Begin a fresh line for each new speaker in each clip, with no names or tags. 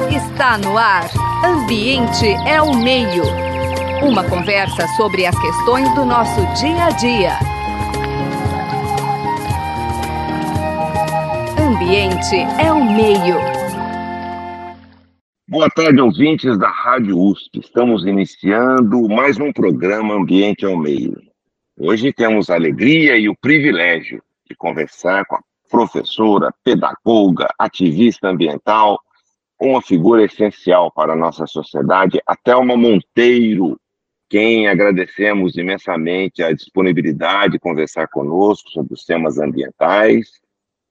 Está no ar. Ambiente é o meio. Uma conversa sobre as questões do nosso dia a dia. Ambiente é o meio.
Boa tarde, ouvintes da Rádio USP. Estamos iniciando mais um programa Ambiente ao Meio. Hoje temos a alegria e o privilégio de conversar com a professora, pedagoga, ativista ambiental, uma figura essencial para a nossa sociedade, a Thelma Monteiro, quem agradecemos imensamente a disponibilidade de conversar conosco sobre os temas ambientais.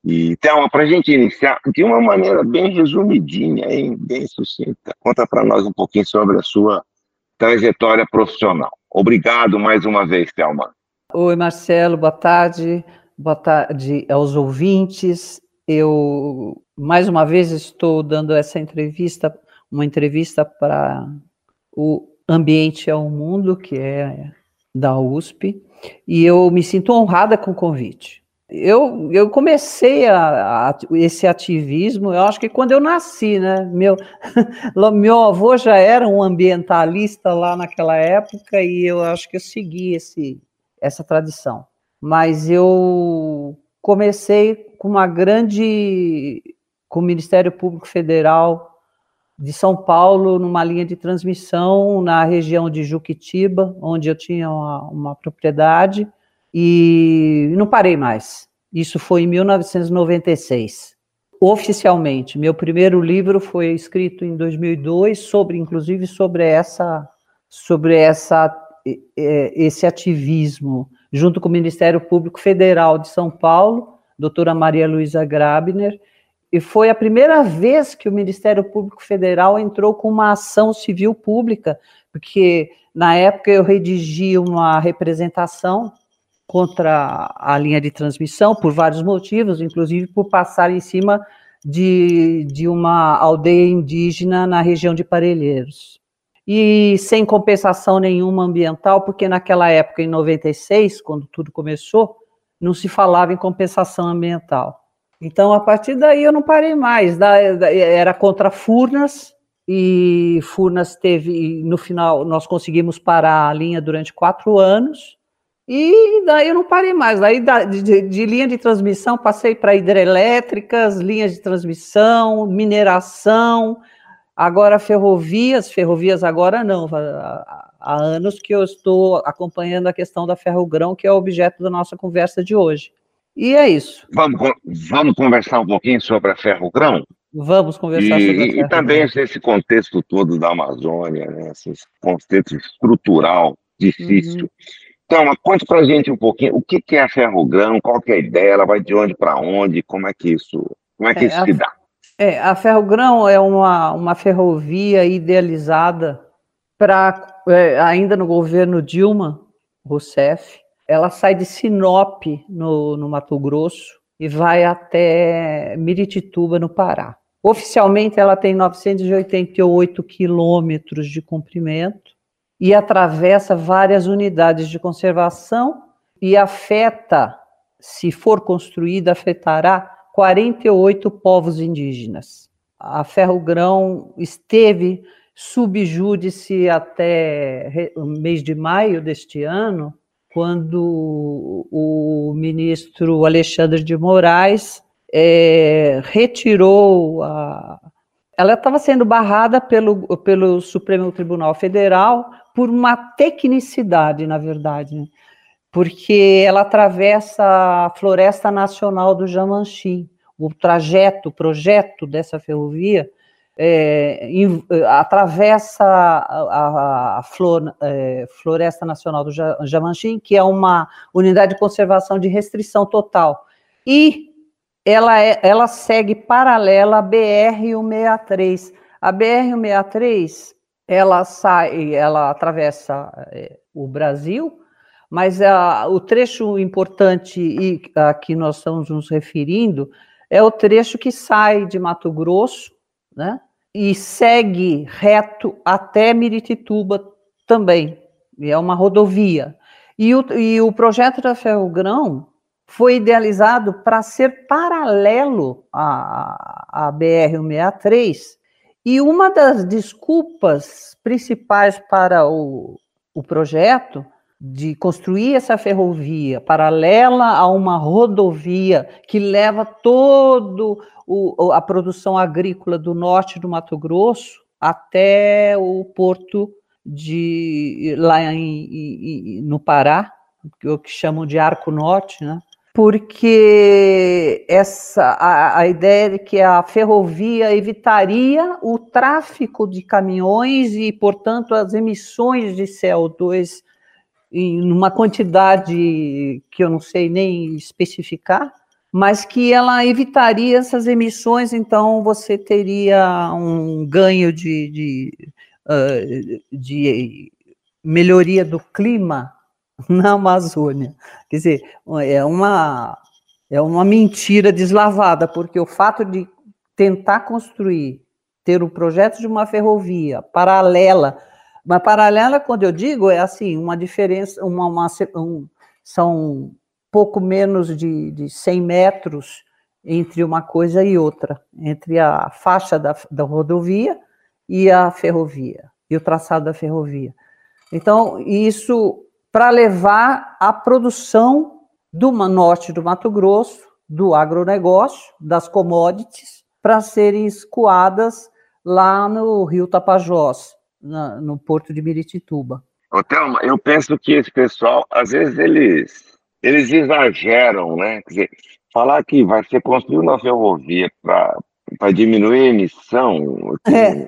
E, Thelma, para a gente iniciar, de uma maneira bem resumidinha, hein, bem sucinta, conta para nós um pouquinho sobre a sua trajetória profissional. Obrigado mais uma vez, Thelma.
Oi, Marcelo, boa tarde. Boa tarde aos ouvintes. Eu mais uma vez estou dando essa entrevista, uma entrevista para o Ambiente ao Mundo, que é da USP, e eu me sinto honrada com o convite. Eu, eu comecei a, a, esse ativismo, eu acho que quando eu nasci, né? Meu, meu avô já era um ambientalista lá naquela época, e eu acho que eu segui esse, essa tradição. Mas eu comecei com uma grande com o Ministério Público Federal de São Paulo, numa linha de transmissão na região de Juquitiba, onde eu tinha uma, uma propriedade, e não parei mais. Isso foi em 1996. Oficialmente, meu primeiro livro foi escrito em 2002 sobre, inclusive, sobre essa, sobre essa, esse ativismo, junto com o Ministério Público Federal de São Paulo, doutora Maria Luísa Grabner, e foi a primeira vez que o Ministério Público Federal entrou com uma ação civil pública, porque na época eu redigi uma representação contra a linha de transmissão por vários motivos, inclusive por passar em cima de, de uma aldeia indígena na região de Parelheiros. E sem compensação nenhuma ambiental, porque naquela época, em 96, quando tudo começou, não se falava em compensação ambiental. Então, a partir daí, eu não parei mais. Era contra Furnas, e Furnas teve, no final, nós conseguimos parar a linha durante quatro anos, e daí eu não parei mais. Daí, de, de linha de transmissão, passei para hidrelétricas, linhas de transmissão, mineração, agora ferrovias, ferrovias agora não, há anos que eu estou acompanhando a questão da ferrogrão, que é o objeto da nossa conversa de hoje. E é isso.
Vamos, vamos conversar um pouquinho sobre a ferrogrão?
Vamos conversar e, sobre a
ferrogrão. E também esse contexto todo da Amazônia, né? esse contexto estrutural difícil. Uhum. Então, conte para a gente um pouquinho o que, que é a ferrogrão, qual que é a ideia, ela vai de onde para onde, como é que isso, como é que é, isso a, se dá?
É, a ferrogrão é uma, uma ferrovia idealizada para, é, ainda no governo Dilma Rousseff, ela sai de Sinop, no, no Mato Grosso, e vai até Miritituba, no Pará. Oficialmente, ela tem 988 quilômetros de comprimento e atravessa várias unidades de conservação e afeta, se for construída, afetará 48 povos indígenas. A Ferrogrão esteve subjúdice até mês de maio deste ano, quando o ministro Alexandre de Moraes é, retirou a. Ela estava sendo barrada pelo, pelo Supremo Tribunal Federal por uma tecnicidade, na verdade, né? porque ela atravessa a Floresta Nacional do Jamanchim. O trajeto, o projeto dessa ferrovia é, in, atravessa a, a, a flor, é, Floresta Nacional do Jamanchim, que é uma unidade de conservação de restrição total. E ela, é, ela segue paralela à BR-163. A BR-163, ela sai, ela atravessa é, o Brasil, mas a, o trecho importante e a que nós estamos nos referindo é o trecho que sai de Mato Grosso, né? E segue reto até Miritituba também. E é uma rodovia. E o, e o projeto da Ferrogrão foi idealizado para ser paralelo à, à BR-163 E uma das desculpas principais para o, o projeto de construir essa ferrovia paralela a uma rodovia que leva todo o, a produção agrícola do norte do Mato Grosso até o porto de lá em, em, no Pará, o que chamam de Arco Norte, né? porque essa a, a, ideia de que a ferrovia evitaria o tráfico de caminhões e, portanto, as emissões de CO2 em uma quantidade que eu não sei nem especificar, mas que ela evitaria essas emissões, então você teria um ganho de, de, uh, de melhoria do clima na Amazônia. Quer dizer, é uma, é uma mentira deslavada, porque o fato de tentar construir, ter o um projeto de uma ferrovia paralela, mas paralela, quando eu digo, é assim, uma diferença, uma, uma um, são pouco menos de, de 100 metros entre uma coisa e outra, entre a faixa da, da rodovia e a ferrovia, e o traçado da ferrovia. Então, isso para levar a produção do norte do Mato Grosso, do agronegócio, das commodities, para serem escoadas lá no Rio Tapajós, na, no porto de Miritituba.
Ô, Thelma, eu penso que esse pessoal, às vezes, eles, eles exageram, né? Quer dizer, falar que vai ser construída uma ferrovia para diminuir a emissão, é.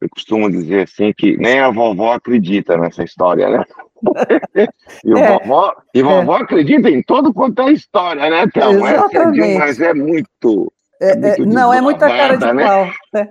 eu costumo dizer assim que nem a vovó acredita nessa história, né? e, é, vovó, e vovó é. acredita em todo quanto é história, né, Thelma? É, mas é muito.
É, é não, é muita cara de né? pau.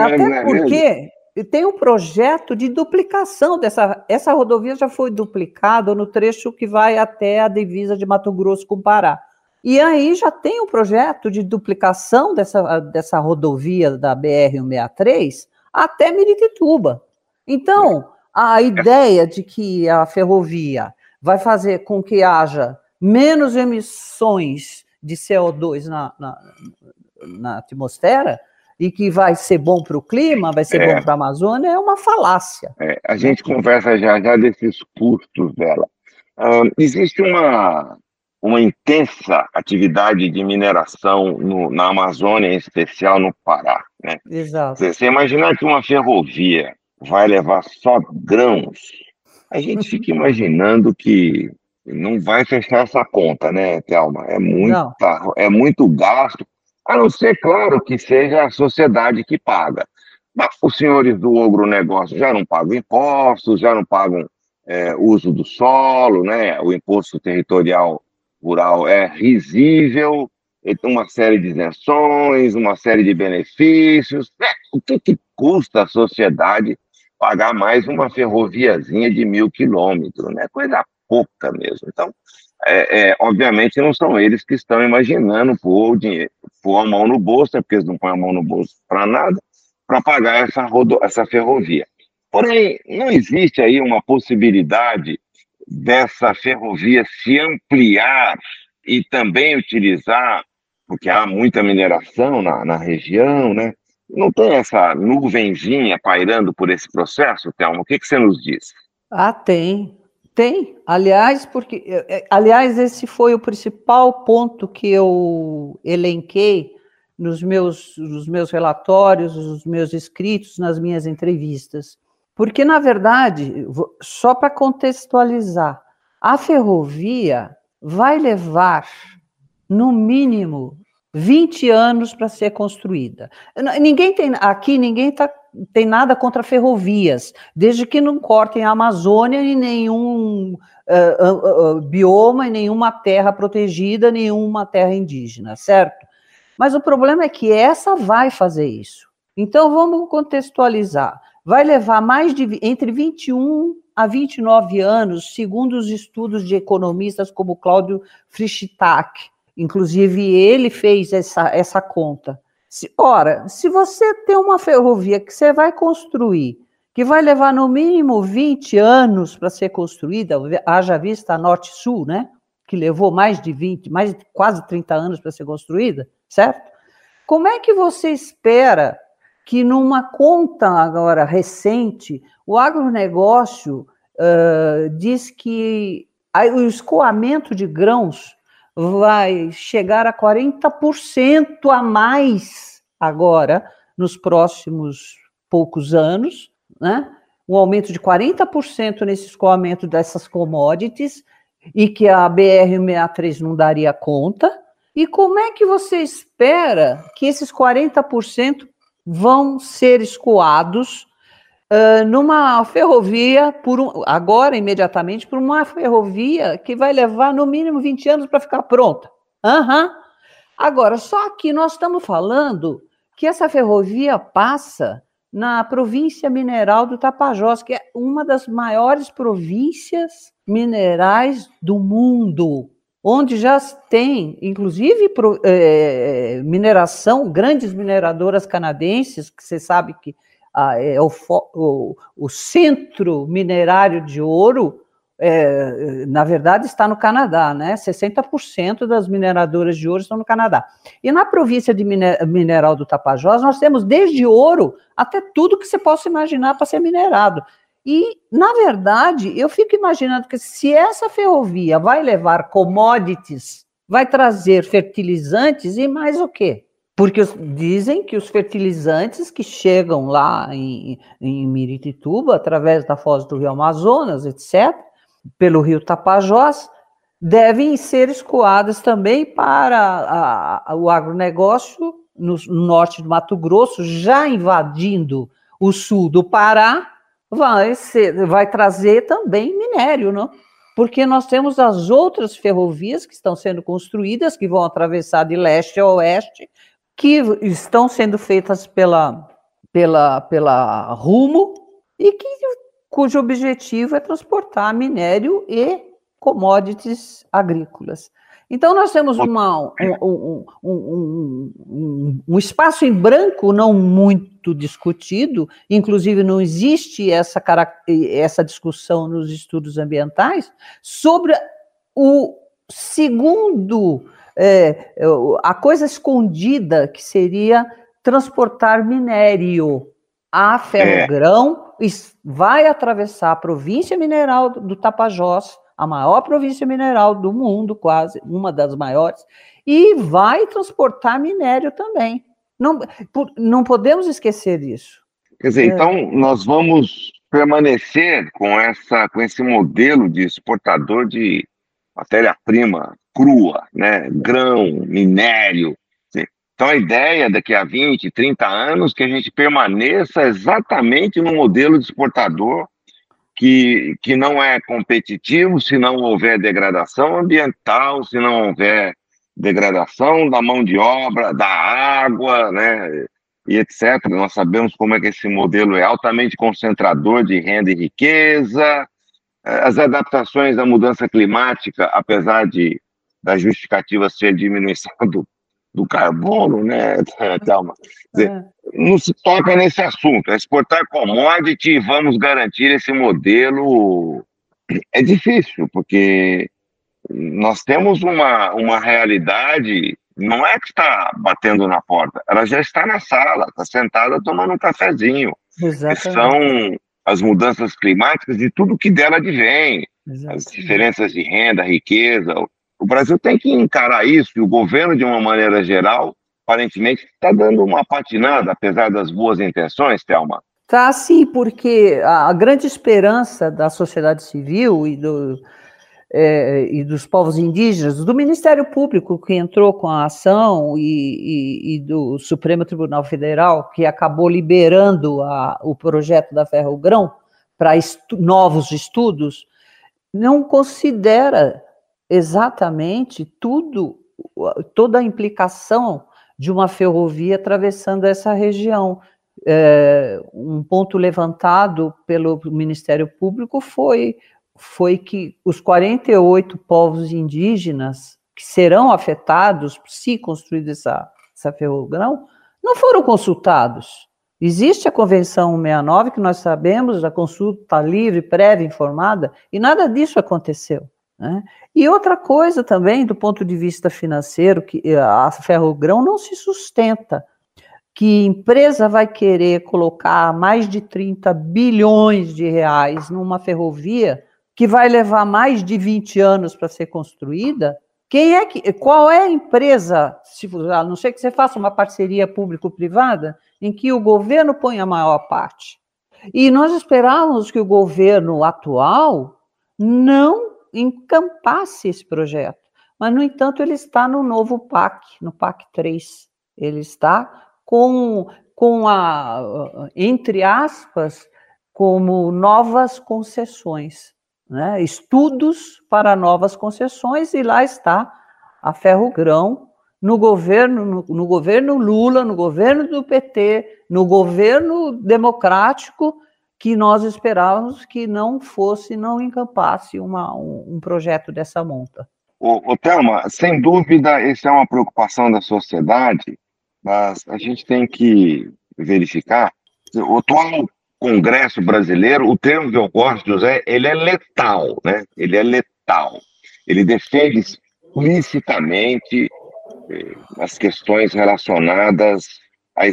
Até porque tem um projeto de duplicação dessa. Essa rodovia já foi duplicada no trecho que vai até a divisa de Mato Grosso com Pará. E aí já tem um projeto de duplicação dessa, dessa rodovia da BR-163 até Miritituba. Então, a ideia de que a ferrovia vai fazer com que haja menos emissões de CO2 na, na, na atmosfera e que vai ser bom para o clima, vai ser é. bom para a Amazônia, é uma falácia.
É, a gente conversa já já desses custos dela. Uh, existe uma, uma intensa atividade de mineração no, na Amazônia, em especial no Pará. Né?
Exato.
Você, você imaginar que uma ferrovia vai levar só grãos, a gente fica imaginando que não vai fechar essa conta, né, Thelma? É, muita, é muito gasto, a não ser, claro, que seja a sociedade que paga. Mas os senhores do agronegócio já não pagam impostos, já não pagam é, uso do solo, né? o imposto territorial rural é risível, tem uma série de isenções, uma série de benefícios. Né? O que, que custa a sociedade pagar mais uma ferroviazinha de mil quilômetros, né? Coisa pouca mesmo. Então, é, é, obviamente, não são eles que estão imaginando pôr, o dinheiro, pôr a mão no bolso, é porque eles não põem a mão no bolso para nada, para pagar essa, rodo, essa ferrovia. Porém, não existe aí uma possibilidade dessa ferrovia se ampliar e também utilizar, porque há muita mineração na, na região, né? Não tem essa nuvenzinha pairando por esse processo, Thelma? O que, que você nos diz?
Ah, tem. Tem. Aliás, porque, é, é, aliás, esse foi o principal ponto que eu elenquei nos meus, nos meus relatórios, nos meus escritos, nas minhas entrevistas. Porque, na verdade, só para contextualizar, a ferrovia vai levar, no mínimo, 20 anos para ser construída. Ninguém tem aqui, ninguém tá, tem nada contra ferrovias, desde que não cortem a Amazônia em nenhum uh, uh, uh, bioma, em nenhuma terra protegida, nenhuma terra indígena, certo? Mas o problema é que essa vai fazer isso. Então vamos contextualizar. Vai levar mais de entre 21 a 29 anos, segundo os estudos de economistas como Cláudio Frischtak, Inclusive, ele fez essa, essa conta. Se, ora, se você tem uma ferrovia que você vai construir, que vai levar no mínimo 20 anos para ser construída, haja vista Norte-Sul, né? Que levou mais de 20, mais quase 30 anos para ser construída, certo? Como é que você espera que numa conta agora recente, o agronegócio uh, diz que o escoamento de grãos vai chegar a 40% a mais agora, nos próximos poucos anos, né? um aumento de 40% nesse escoamento dessas commodities, e que a BR-63 não daria conta. E como é que você espera que esses 40% vão ser escoados uh, numa ferrovia, por um, agora imediatamente, por uma ferrovia que vai levar no mínimo 20 anos para ficar pronta? Uhum. Agora, só que nós estamos falando que essa ferrovia passa na província mineral do Tapajós, que é uma das maiores províncias minerais do mundo, onde já tem, inclusive, é, mineração, grandes mineradoras canadenses, que você sabe que ah, é o, o, o, centro minerário de ouro, é, na verdade, está no Canadá, né? 60% das mineradoras de ouro estão no Canadá. E na província de mineral do Tapajós, nós temos desde ouro até tudo que você possa imaginar para ser minerado. E, na verdade, eu fico imaginando que se essa ferrovia vai levar commodities, vai trazer fertilizantes e mais o quê? Porque dizem que os fertilizantes que chegam lá em, em Miritituba, através da foz do Rio Amazonas, etc., pelo rio Tapajós, devem ser escoadas também para a, a, o agronegócio no, no norte do Mato Grosso, já invadindo o sul do Pará, vai, ser, vai trazer também minério, não? Porque nós temos as outras ferrovias que estão sendo construídas, que vão atravessar de leste a oeste, que estão sendo feitas pela, pela, pela Rumo e que, cujo objetivo é transportar minério e commodities agrícolas. Então, nós temos uma, um, um, um, um, espaço em branco não muito discutido, inclusive não existe essa, essa discussão nos estudos ambientais, sobre o segundo, é, a coisa escondida que seria transportar minério a ferrogrão, é. vai atravessar a província mineral do Tapajós, a maior província mineral do mundo, quase, uma das maiores, e vai transportar minério também. Não, não podemos esquecer disso.
Quer dizer, é. então nós vamos permanecer com, essa, com esse modelo de exportador de matéria-prima crua, né? grão, minério. Então a ideia daqui a 20, 30 anos que a gente permaneça exatamente no modelo de exportador que, que não é competitivo se não houver degradação ambiental, se não houver degradação da mão de obra, da água, né, e etc. Nós sabemos como é que esse modelo é altamente concentrador de renda e riqueza, as adaptações à mudança climática, apesar de da justificativa ser diminuição do, do carbono, né, Thelma? Dizer, é. Não se toca nesse assunto. É exportar commodity e vamos garantir esse modelo. É difícil, porque nós temos uma, uma realidade, não é que está batendo na porta, ela já está na sala, está sentada tomando um cafezinho. Exatamente. São as mudanças climáticas e tudo que dela advém. Exatamente. As diferenças de renda, riqueza, o Brasil tem que encarar isso, e o governo, de uma maneira geral, aparentemente está dando uma patinada, apesar das boas intenções, Thelma.
Tá sim, porque a grande esperança da sociedade civil e, do, é, e dos povos indígenas, do Ministério Público que entrou com a ação e, e, e do Supremo Tribunal Federal, que acabou liberando a, o projeto da Ferro Grão para estu novos estudos, não considera exatamente tudo, toda a implicação de uma ferrovia atravessando essa região. É, um ponto levantado pelo Ministério Público foi, foi que os 48 povos indígenas que serão afetados se construir essa, essa ferrogrão não foram consultados. Existe a Convenção 169, que nós sabemos, a consulta livre, prévia, informada, e nada disso aconteceu. Né? E outra coisa também, do ponto de vista financeiro, que eh, a ferrogrão não se sustenta que empresa vai querer colocar mais de 30 bilhões de reais numa ferrovia que vai levar mais de 20 anos para ser construída? Quem é que, qual é a empresa, se, a não ser que você faça uma parceria público-privada, em que o governo põe a maior parte? E nós esperávamos que o governo atual não encampasse esse projeto. Mas, no entanto, ele está no novo PAC, no PAC 3. Ele está com, com a, entre aspas, como novas concessões, né? estudos para novas concessões, e lá está a Ferrogrão no governo, no, no, governo Lula, no governo do PT, no governo democrático, que nós esperávamos que não fosse, não encampasse uma, um, um projeto dessa monta.
O, o Thelma, sem dúvida, isso é uma preocupação da sociedade, mas a gente tem que verificar. O atual Congresso brasileiro, o termo que eu gosto de usar, ele é letal, né? Ele é letal. Ele defende explicitamente eh, as questões relacionadas à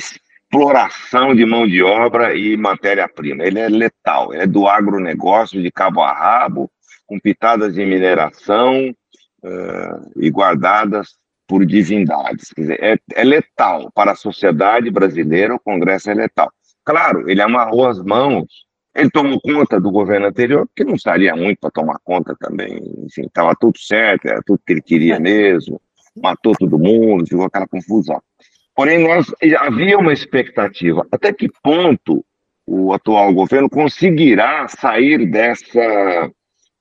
exploração de mão de obra e matéria-prima. Ele é letal, é do agronegócio de cabo a rabo, com pitadas de mineração uh, e guardadas por divindades. Quer dizer, é, é letal para a sociedade brasileira, o Congresso é letal. Claro, ele amarrou as mãos, ele tomou conta do governo anterior, que não estaria muito para tomar conta também. Enfim, estava tudo certo, era tudo que ele queria mesmo, matou todo mundo, ficou aquela confusão. Porém, nós havia uma expectativa. Até que ponto o atual governo conseguirá sair dessa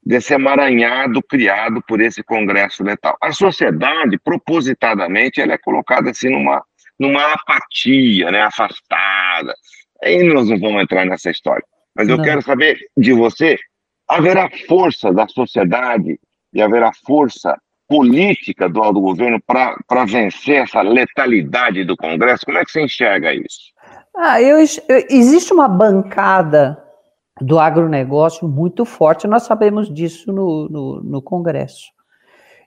desse emaranhado criado por esse Congresso letal. A sociedade, propositadamente, ela é colocada assim numa, numa apatia, né, afastada. Aí nós não vamos entrar nessa história. Mas eu não. quero saber de você, haverá força da sociedade e haverá força política do, do governo para vencer essa letalidade do Congresso? Como é que você enxerga isso?
Ah, eu, eu, existe uma bancada do agronegócio muito forte, nós sabemos disso no, no, no, Congresso.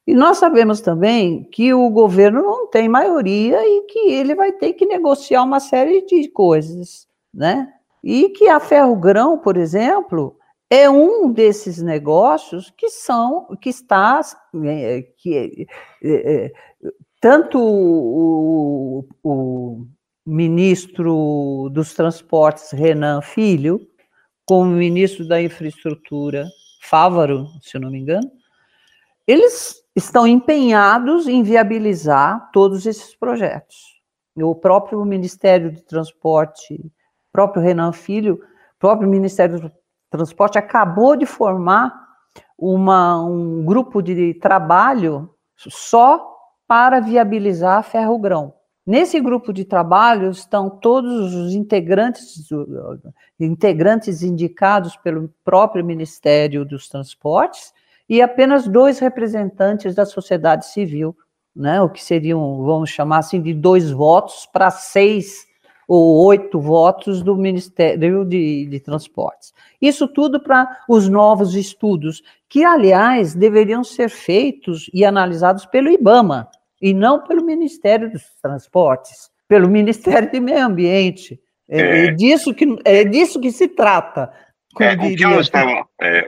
E nós sabemos também que o governo não tem maioria e que ele vai ter que negociar uma série de coisas, né? E que a Ferrogrão, por exemplo, é um desses negócios que são, que está, é, que é, é, tanto o, o ministro dos Transportes, Renan Filho, com o ministro da Infraestrutura, Fávaro, se não me engano, eles estão empenhados em viabilizar todos esses projetos. O próprio Ministério do Transporte, próprio Renan Filho, próprio Ministério do Transporte acabou de formar uma, um grupo de trabalho só para viabilizar a ferrogrão. Nesse grupo de trabalho estão todos os integrantes, integrantes indicados pelo próprio Ministério dos Transportes e apenas dois representantes da sociedade civil, né, o que seriam, vamos chamar assim, de dois votos para seis ou oito votos do Ministério de, de Transportes. Isso tudo para os novos estudos, que, aliás, deveriam ser feitos e analisados pelo IBAMA, e não pelo Ministério dos Transportes, pelo Ministério do Meio Ambiente. É, é, é disso, que, é disso que se trata.
É, o, que eu estava, é,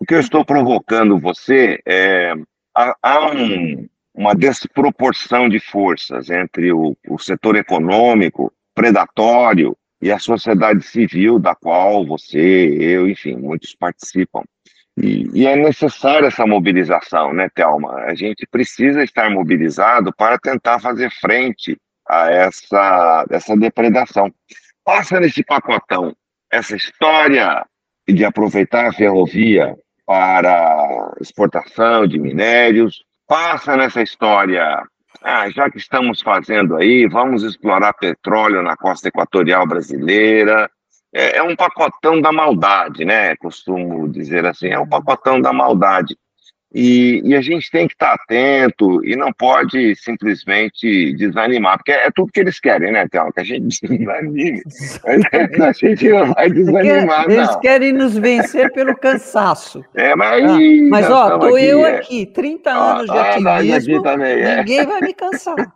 o que eu estou provocando você é há, há um, uma desproporção de forças entre o, o setor econômico predatório e a sociedade civil, da qual você, eu, enfim, muitos participam. E, e, é necessária essa mobilização, né, Thelma? A gente precisa estar mobilizado para tentar fazer frente a essa, essa depredação. Passa nesse pacotão essa história de aproveitar a ferrovia para exportação de minérios, passa nessa história, ah, já que estamos fazendo aí, vamos explorar petróleo na costa equatorial brasileira, é, é, um pacotão da maldade, né? Costumo dizer assim, é um pacotão da maldade. E, e a gente tem que estar atento e não pode simplesmente desanimar, porque é tudo que eles querem, né, Théo? Que a gente desanime. a gente não vai desanimar,
Eles não. querem nos vencer pelo cansaço.
É, mas...
Ah, mas, ó, tô aqui, eu é. aqui, 30 anos ah, de ativismo, aqui também, é. ninguém vai me cansar.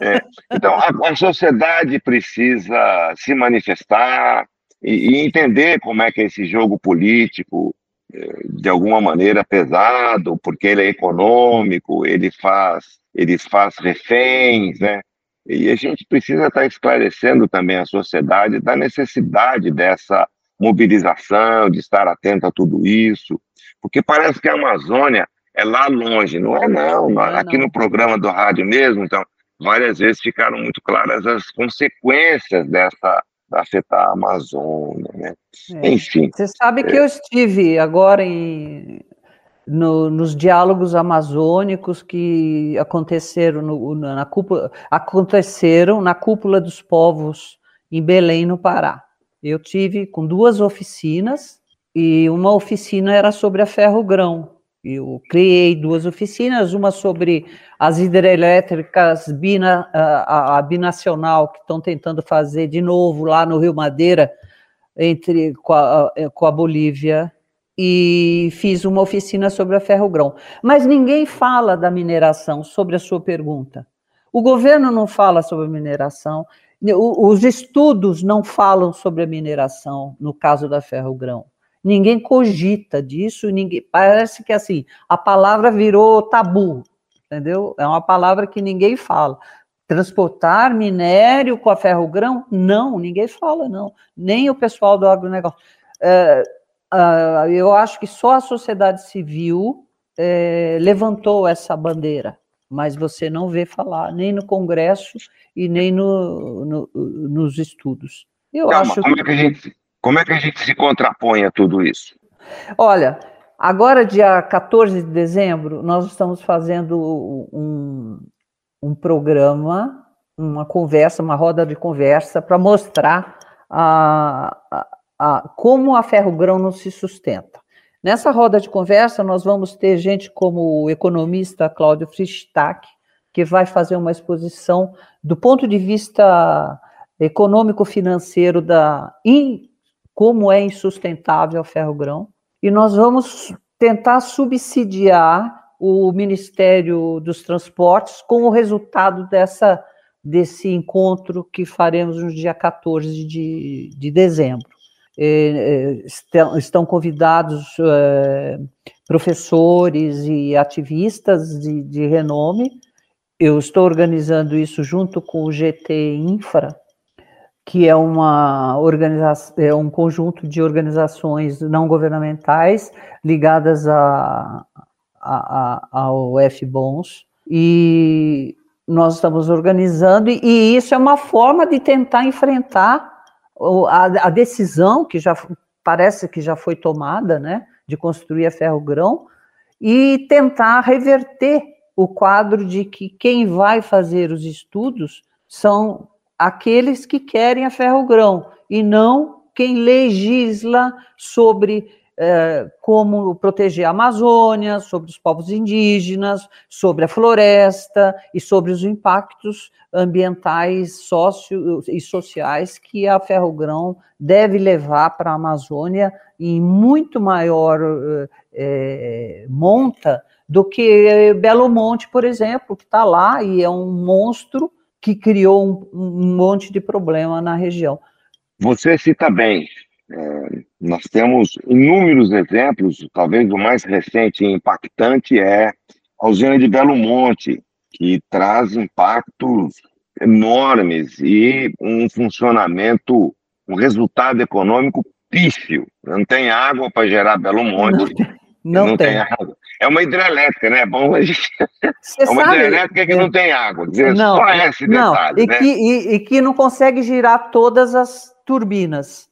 É. Então, a, a, sociedade precisa se manifestar e, e, entender como é que é esse jogo político, é, de alguma maneira pesado, porque ele é econômico, ele faz, ele faz reféns, né? E a gente precisa estar esclarecendo também a sociedade da necessidade dessa mobilização, de estar atento a tudo isso, porque parece que a Amazônia é lá longe, não é não, não é, aqui não. no programa do rádio mesmo, então, várias vezes ficaram muito claras as consequências dessa afetar a Amazônia, né?
É. Enfim. Você sabe que é... eu estive agora em, no, nos diálogos amazônicos que aconteceram no, na cúpula, aconteceram na cúpula dos povos em Belém, no Pará. Eu tive com duas oficinas e uma oficina era sobre a ferro-grão, eu criei duas oficinas, uma sobre as hidrelétricas bina, a, a binacional que estão tentando fazer de novo lá no Rio Madeira entre com a, com a Bolívia e fiz uma oficina sobre a ferrogrão. Mas ninguém fala da mineração sobre a sua pergunta. O governo não fala sobre a mineração, os estudos não falam sobre a mineração no caso da ferrogrão. Ninguém cogita disso, ninguém parece que assim, a palavra virou tabu, entendeu? É uma palavra que ninguém fala. Transportar minério com a ferro-grão? Não, ninguém fala, não. Nem o pessoal do agronegócio. É, eu acho que só a sociedade civil é, levantou essa bandeira, mas você não vê falar, nem no Congresso e nem no, no, nos estudos.
Eu Calma, acho como é que a gente como é que a gente se contrapõe a tudo isso?
Olha, agora, dia 14 de dezembro, nós estamos fazendo um, um programa, uma conversa, uma roda de conversa, para mostrar a, a, a, como a ferro-grão não se sustenta. Nessa roda de conversa, nós vamos ter gente como o economista Cláudio Fristac, que vai fazer uma exposição do ponto de vista econômico-financeiro da como é insustentável o ferro-grão, e nós vamos tentar subsidiar o Ministério dos Transportes com o resultado dessa, desse encontro que faremos no dia 14 de, de dezembro. É, estão, estão, convidados é, professores e ativistas de, de renome. Eu estou organizando isso junto com o GT Infra, que é uma organização, é um conjunto de organizações não governamentais ligadas a, a, a, ao F-Bons, e nós estamos organizando, e, e isso é uma forma de tentar enfrentar a, a, decisão que já parece que já foi tomada, né, de construir a ferro-grão, e tentar reverter o quadro de que quem vai fazer os estudos são aqueles que querem a ferro-grão e não quem legisla sobre eh, como proteger a Amazônia, sobre os povos indígenas, sobre a floresta e sobre os impactos ambientais, sócio e sociais que a ferro-grão deve levar para a Amazônia em muito maior eh, monta do que Belo Monte, por exemplo, que está lá e é um monstro que criou um, um monte de problema na região.
Você cita bem, é, nós temos inúmeros exemplos, talvez o mais recente e impactante é a usina de Belo Monte, que traz impactos enormes e um funcionamento, um resultado econômico pífio. Não tem água para gerar Belo Monte.
Não, não tem. tem. água.
É uma hidrelétrica, né? É bom a gente... é uma sabe? hidrelétrica que não tem água. Dizer,
não,
só esse não. detalhe.
E, né? que, e, e que não consegue girar todas as turbinas.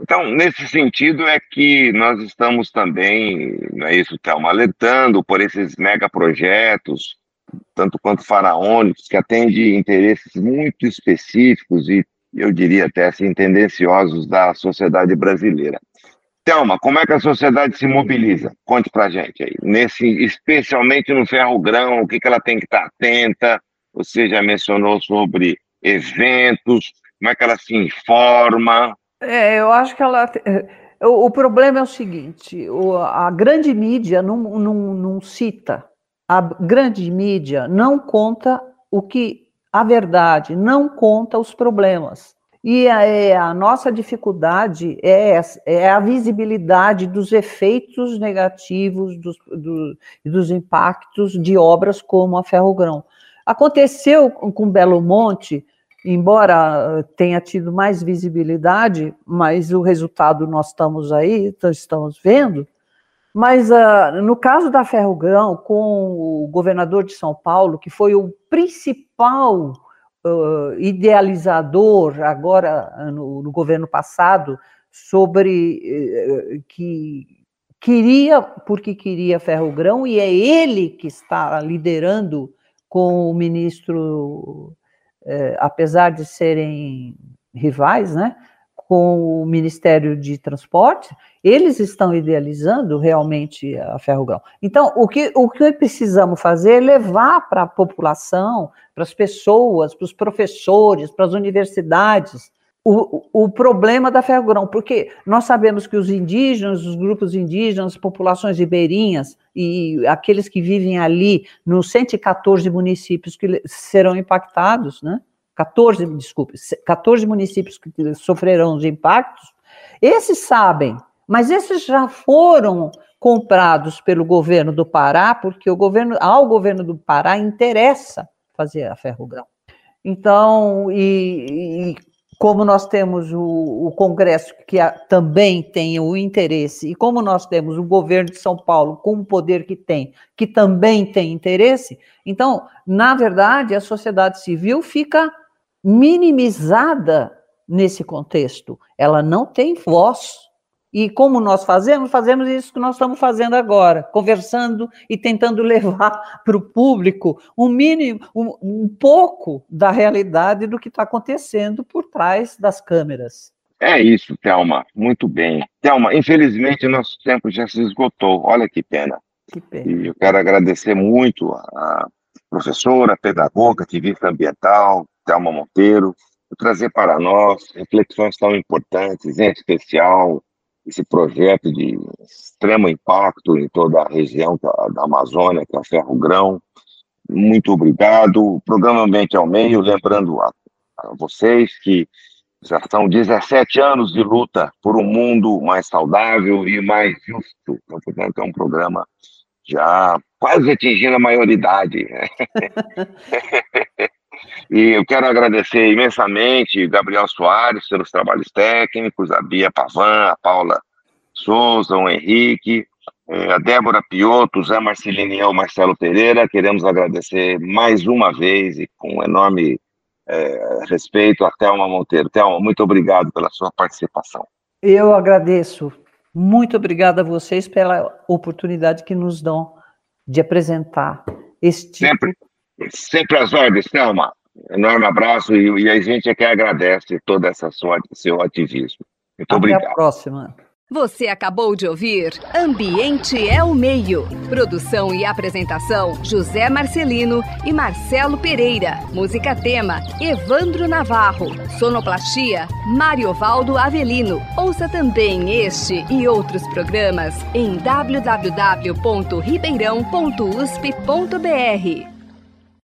Então, nesse sentido é que nós estamos também, não é isso, Thelma, alertando por esses megaprojetos, tanto quanto faraônicos, que atendem interesses muito específicos e, eu diria até assim, tendenciosos da sociedade brasileira. Thelma, como é que a sociedade se mobiliza? Conte para gente aí. Nesse, especialmente no ferro-grão, o que, que ela tem que estar atenta? Você já mencionou sobre eventos, como é que ela se informa?
É, eu acho que ela. É, o, o problema é o seguinte: o, a grande mídia não, não, não cita, a grande mídia não conta o que a verdade, não conta os problemas. E a, é, a nossa dificuldade é, é, a visibilidade dos efeitos negativos dos, do, dos impactos de obras como a Ferrogrão. Aconteceu com Belo Monte, embora tenha tido mais visibilidade, mas o resultado nós estamos aí, estamos vendo. Mas uh, no caso da Ferrogrão, com o governador de São Paulo, que foi o principal uh, idealizador agora no, no, governo passado sobre uh, que queria porque queria ferrogrão e é ele que está liderando com o ministro, uh, apesar de serem rivais, né? com o Ministério de Transporte, eles estão idealizando realmente a ferrogrão. Então, o que, o que precisamos fazer é levar para a população, para as pessoas, para os professores, para as universidades, o, o problema da ferrogrão, porque nós sabemos que os indígenas, os grupos indígenas, populações ribeirinhas e aqueles que vivem ali nos 114 municípios que serão impactados, né? 14, desculpe, 14 municípios que sofrerão os impactos, esses sabem, mas esses já foram comprados pelo governo do Pará, porque o governo, ao governo do Pará interessa fazer a ferrogrão. Então, e, e como nós temos o, o Congresso que a, também tem o interesse, e como nós temos o governo de São Paulo com o poder que tem, que também tem interesse, então, na verdade, a sociedade civil fica minimizada nesse contexto. Ela não tem voz. E como nós fazemos? Fazemos isso que nós estamos fazendo agora, conversando e tentando levar para o público um mínimo, um, um pouco da realidade do que está acontecendo por trás das câmeras.
É isso, Thelma. Muito bem. Thelma, infelizmente nosso tempo já se esgotou. Olha que pena. Que pena. E eu quero agradecer muito a professora, pedagoga, ativista ambiental, Thelma Monteiro, por trazer para nós reflexões tão importantes, em especial esse projeto de extremo impacto em toda a região da Amazônia, que é o Ferro Grão. Muito obrigado. O programa Ambiente ao Meio, lembrando a, a vocês que já são 17 anos de luta por um mundo mais saudável e mais justo. Então, portanto, é um programa já quase atingindo a maioridade. E eu quero agradecer imensamente Gabriel Soares pelos trabalhos técnicos, a Bia Pavan, a Paula Souza, o Henrique, eh, a Débora Piotto, o Zé Marcelino e o Marcelo Pereira. Queremos agradecer mais uma vez e com enorme é, respeito a Thelma Monteiro. Thelma, muito obrigado pela sua participação.
Eu agradeço. Muito obrigada a vocês pela oportunidade que nos dão de apresentar este tipo
Sempre Sempre às ordens, Thelma. Enorme abraço e, e, a gente é que agradece todo essa sua, seu ativismo. Muito Até obrigado. Até
a próxima.
Você acabou de ouvir Ambiente é o Meio. Produção e apresentação: José Marcelino e Marcelo Pereira. Música tema: Evandro Navarro. Sonoplastia: Mariovaldo Avelino. Ouça também este e outros programas em www.ribeirão.usp.br.